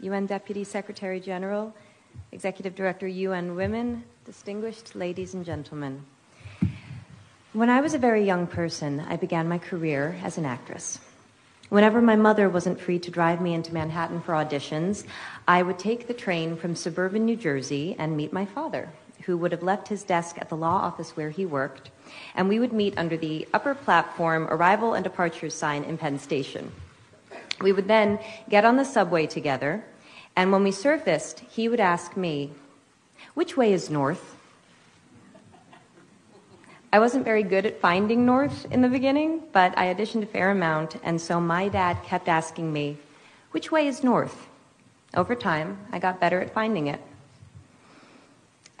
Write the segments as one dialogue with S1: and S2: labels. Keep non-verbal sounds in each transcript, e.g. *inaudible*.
S1: UN Deputy Secretary General, Executive Director, UN Women, distinguished ladies and gentlemen. When I was a very young person, I began my career as an actress. Whenever my mother wasn't free to drive me into Manhattan for auditions, I would take the train from suburban New Jersey and meet my father, who would have left his desk at the law office where he worked, and we would meet under the upper platform arrival and departure sign in Penn Station. We would then get on the subway together, and when we surfaced, he would ask me, Which way is north? I wasn't very good at finding north in the beginning, but I auditioned a fair amount, and so my dad kept asking me, Which way is north? Over time, I got better at finding it.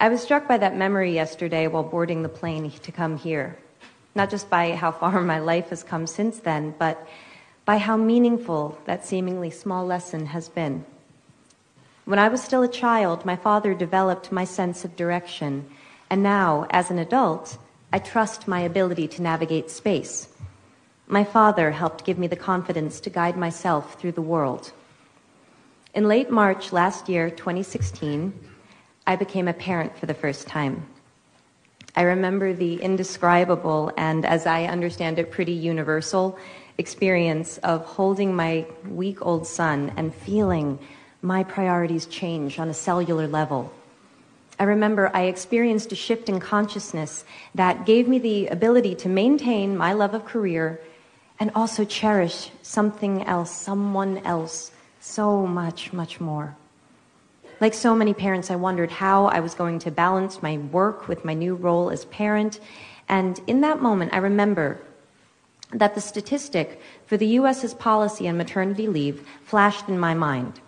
S1: I was struck by that memory yesterday while boarding the plane to come here, not just by how far *laughs* my life has come since then, but by how meaningful that seemingly small lesson has been. When I was still a child, my father developed my sense of direction, and now, as an adult, I trust my ability to navigate space. My father helped give me the confidence to guide myself through the world. In late March last year, 2016, I became a parent for the first time. I remember the indescribable and, as I understand it, pretty universal experience of holding my week old son and feeling my priorities change on a cellular level. I remember I experienced a shift in consciousness that gave me the ability to maintain my love of career and also cherish something else, someone else, so much, much more. Like so many parents, I wondered how I was going to balance my work with my new role as parent. And in that moment, I remember that the statistic for the U.S.'s policy on maternity leave flashed in my mind.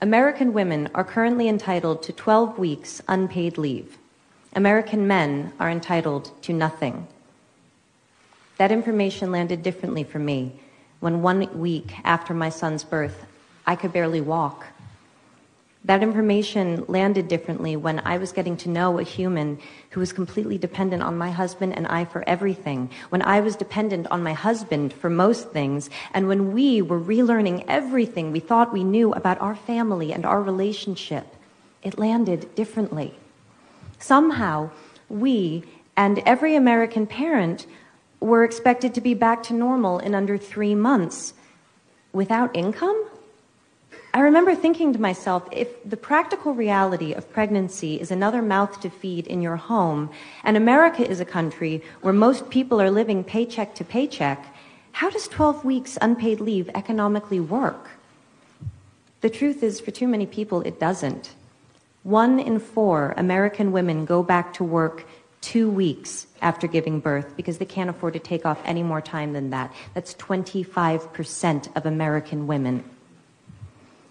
S1: American women are currently entitled to 12 weeks unpaid leave. American men are entitled to nothing. That information landed differently for me when one week after my son's birth, I could barely walk. That information landed differently when I was getting to know a human who was completely dependent on my husband and I for everything, when I was dependent on my husband for most things, and when we were relearning everything we thought we knew about our family and our relationship. It landed differently. Somehow, we and every American parent were expected to be back to normal in under three months without income? I remember thinking to myself if the practical reality of pregnancy is another mouth to feed in your home, and America is a country where most people are living paycheck to paycheck, how does 12 weeks unpaid leave economically work? The truth is, for too many people, it doesn't. One in four American women go back to work two weeks after giving birth because they can't afford to take off any more time than that. That's 25% of American women.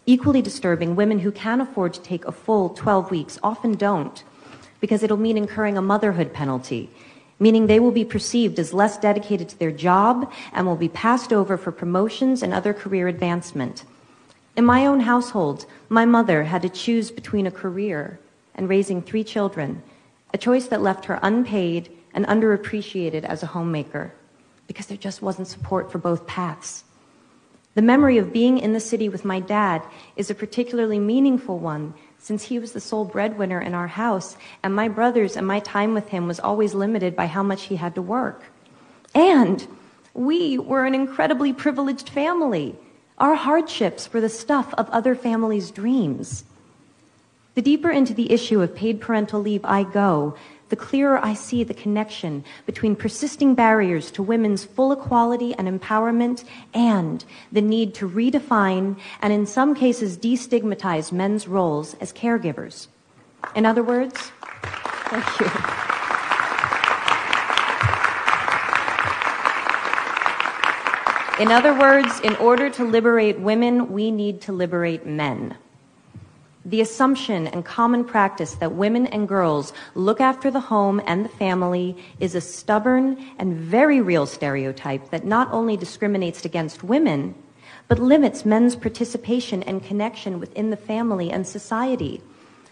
S1: Equally disturbing, women who can afford to take a full 12 weeks often don't because it'll mean incurring a motherhood penalty, meaning they will be perceived as less dedicated to their job and will be passed over for promotions and other career advancement. In my own household, my mother had to choose between a career and raising three children, a choice that left her unpaid and underappreciated as a homemaker because there just wasn't support for both paths. The memory of being in the city with my dad is a particularly meaningful one since he was the sole breadwinner in our house, and my brothers and my time with him was always limited by how much he had to work. And we were an incredibly privileged family. Our hardships were the stuff of other families' dreams. The deeper into the issue of paid parental leave I go, the clearer I see the connection between persisting barriers to women's full equality and empowerment and the need to redefine and in some cases destigmatize men's roles as caregivers. In other words, thank you. In other words, in order to liberate women, we need to liberate men. The assumption and common practice that women and girls look after the home and the family is a stubborn and very real stereotype that not only discriminates against women, but limits men's participation and connection within the family and society.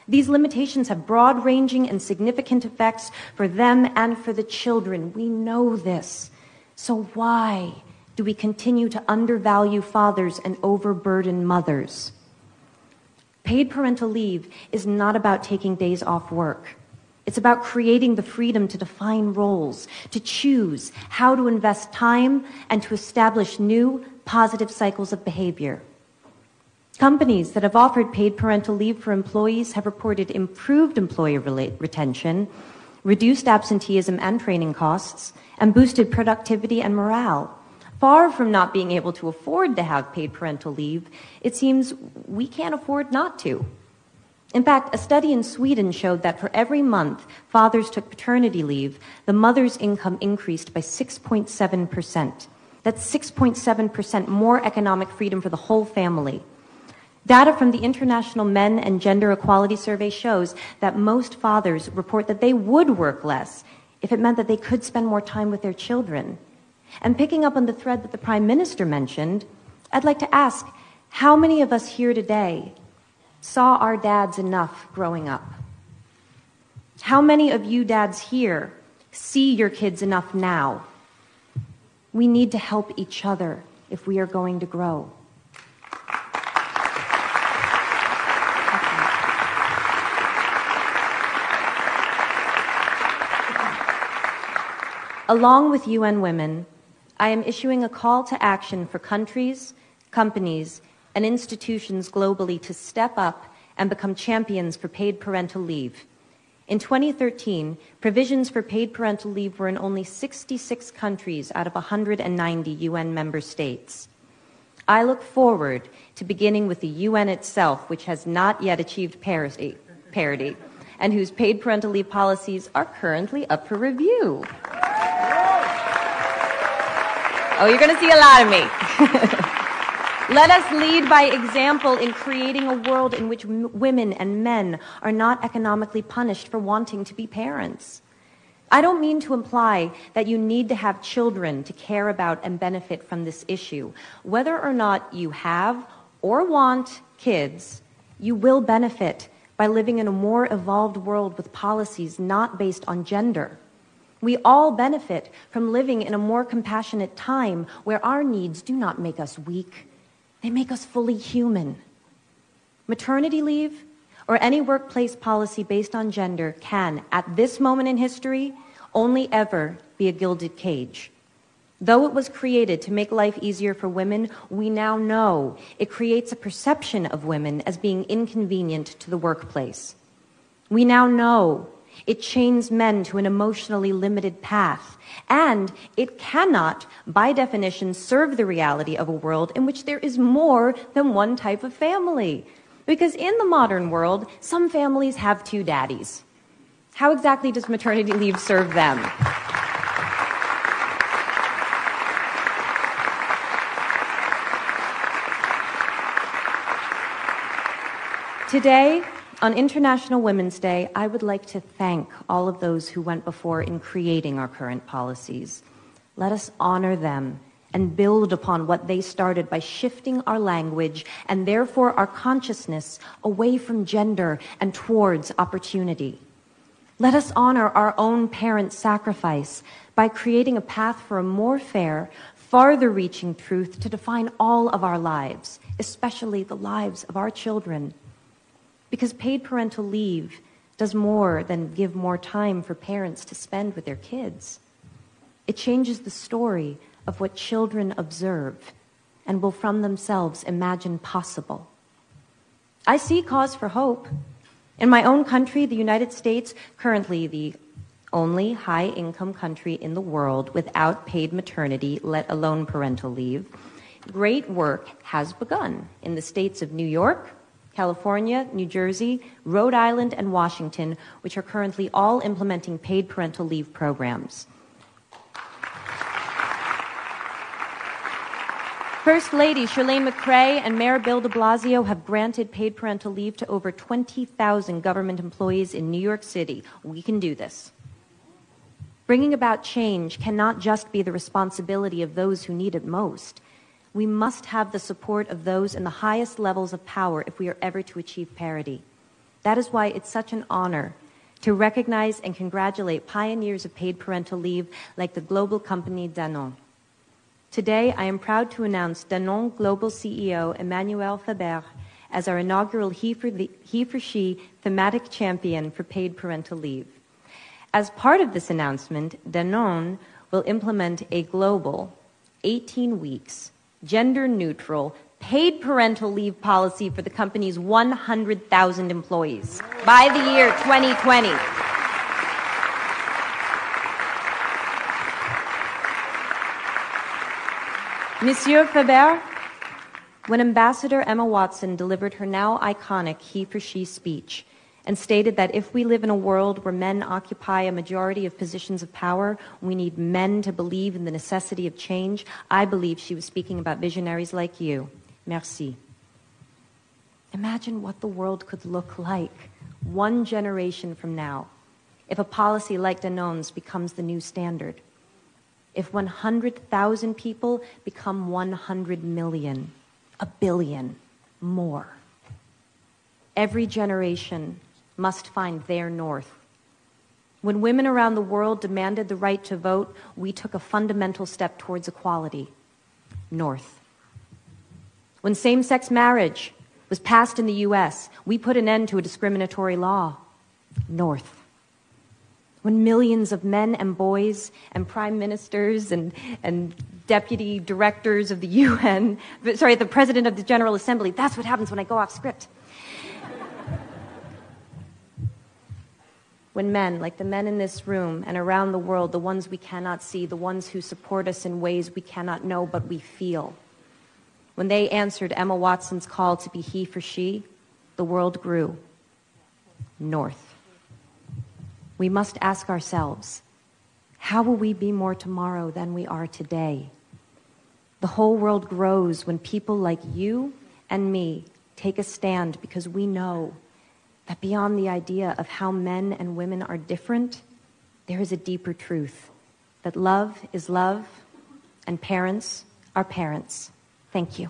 S1: These limitations have broad ranging and significant effects for them and for the children. We know this. So why do we continue to undervalue fathers and overburden mothers? Paid parental leave is not about taking days off work. It's about creating the freedom to define roles, to choose how to invest time, and to establish new positive cycles of behavior. Companies that have offered paid parental leave for employees have reported improved employee retention, reduced absenteeism and training costs, and boosted productivity and morale. Far from not being able to afford to have paid parental leave, it seems we can't afford not to. In fact, a study in Sweden showed that for every month fathers took paternity leave, the mother's income increased by 6.7%. That's 6.7% more economic freedom for the whole family. Data from the International Men and Gender Equality Survey shows that most fathers report that they would work less if it meant that they could spend more time with their children. And picking up on the thread that the Prime Minister mentioned, I'd like to ask how many of us here today saw our dads enough growing up? How many of you dads here see your kids enough now? We need to help each other if we are going to grow. Along with UN Women, I am issuing a call to action for countries, companies, and institutions globally to step up and become champions for paid parental leave. In 2013, provisions for paid parental leave were in only 66 countries out of 190 UN member states. I look forward to beginning with the UN itself, which has not yet achieved parity, parity and whose paid parental leave policies are currently up for review. Oh, you're going to see a lot of me. *laughs* Let us lead by example in creating a world in which m- women and men are not economically punished for wanting to be parents. I don't mean to imply that you need to have children to care about and benefit from this issue. Whether or not you have or want kids, you will benefit by living in a more evolved world with policies not based on gender. We all benefit from living in a more compassionate time where our needs do not make us weak they make us fully human. Maternity leave or any workplace policy based on gender can, at this moment in history, only ever be a gilded cage. Though it was created to make life easier for women, we now know it creates a perception of women as being inconvenient to the workplace. We now know it chains men to an emotionally limited path. And it cannot, by definition, serve the reality of a world in which there is more than one type of family. Because in the modern world, some families have two daddies. How exactly does maternity leave serve them? Today, on International Women's Day, I would like to thank all of those who went before in creating our current policies. Let us honor them and build upon what they started by shifting our language and therefore our consciousness away from gender and towards opportunity. Let us honor our own parents' sacrifice by creating a path for a more fair, farther reaching truth to define all of our lives, especially the lives of our children. Because paid parental leave does more than give more time for parents to spend with their kids. It changes the story of what children observe and will from themselves imagine possible. I see cause for hope. In my own country, the United States, currently the only high income country in the world without paid maternity, let alone parental leave, great work has begun in the states of New York, California, New Jersey, Rhode Island, and Washington, which are currently all implementing paid parental leave programs. First Lady Chirlane McCray and Mayor Bill de Blasio have granted paid parental leave to over 20,000 government employees in New York City. We can do this. Bringing about change cannot just be the responsibility of those who need it most. We must have the support of those in the highest levels of power if we are ever to achieve parity. That is why it's such an honor to recognize and congratulate pioneers of paid parental leave like the global company Danone. Today, I am proud to announce Danone Global CEO Emmanuel Faber as our inaugural He for, the, he for She thematic champion for paid parental leave. As part of this announcement, Danone will implement a global 18 weeks, gender neutral, paid parental leave policy for the company's 100,000 employees by the year 2020. Monsieur Faber, when Ambassador Emma Watson delivered her now iconic He for She speech and stated that if we live in a world where men occupy a majority of positions of power, we need men to believe in the necessity of change, I believe she was speaking about visionaries like you. Merci. Imagine what the world could look like one generation from now if a policy like Danone's becomes the new standard. If 100,000 people become 100 million, a billion more. Every generation must find their north. When women around the world demanded the right to vote, we took a fundamental step towards equality north. When same sex marriage was passed in the US, we put an end to a discriminatory law north when millions of men and boys and prime ministers and, and deputy directors of the *laughs* UN, sorry, the president of the General Assembly, that's what happens when I go off script. When men, like the men in this room and around the world, the ones we cannot see, the ones who support us in ways we cannot know but we feel, when they answered Emma Watson's call to be he for she, the world grew north we must ask ourselves how will we be more tomorrow than we are today? The whole world grows when people like you and me take a stand because we know that beyond the idea of how men and women are different, there is a deeper truth that love is love and parents are parents. Thank you.